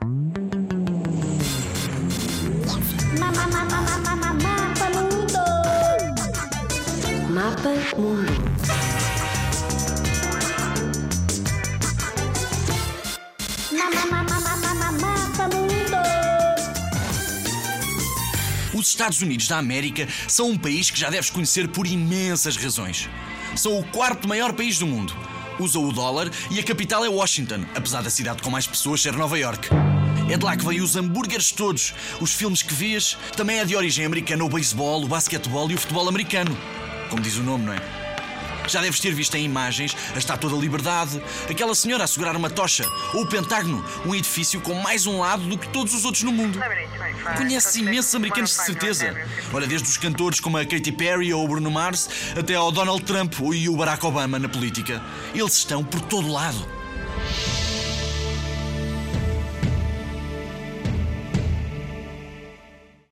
Mapa Mundo. Mapa Mundo. Mapa Mundo. Os Estados Unidos da América são um país que já deves conhecer por imensas razões. São o quarto maior país do mundo. Usam o dólar e a capital é Washington, apesar da cidade com mais pessoas ser Nova York. É de lá que vêm os hambúrgueres todos, os filmes que vês. Também é de origem americana o beisebol, o basquetebol e o futebol americano. Como diz o nome, não é? Já deves ter visto em imagens a Estátua da Liberdade, aquela senhora a segurar uma tocha, ou o Pentágono, um edifício com mais um lado do que todos os outros no mundo. Conheces imensos americanos de certeza. Olha, desde os cantores como a Katy Perry ou o Bruno Mars, até ao Donald Trump e o Barack Obama na política. Eles estão por todo lado.